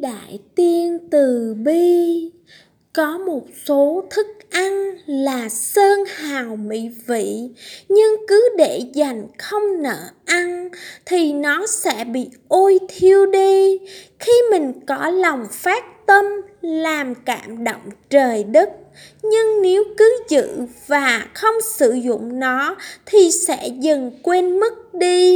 đại tiên từ bi. Có một số thức ăn là sơn hào mỹ vị, nhưng cứ để dành không nợ ăn thì nó sẽ bị ôi thiêu đi. Khi mình có lòng phát tâm làm cảm động trời đất, nhưng nếu cứ giữ và không sử dụng nó thì sẽ dần quên mất đi.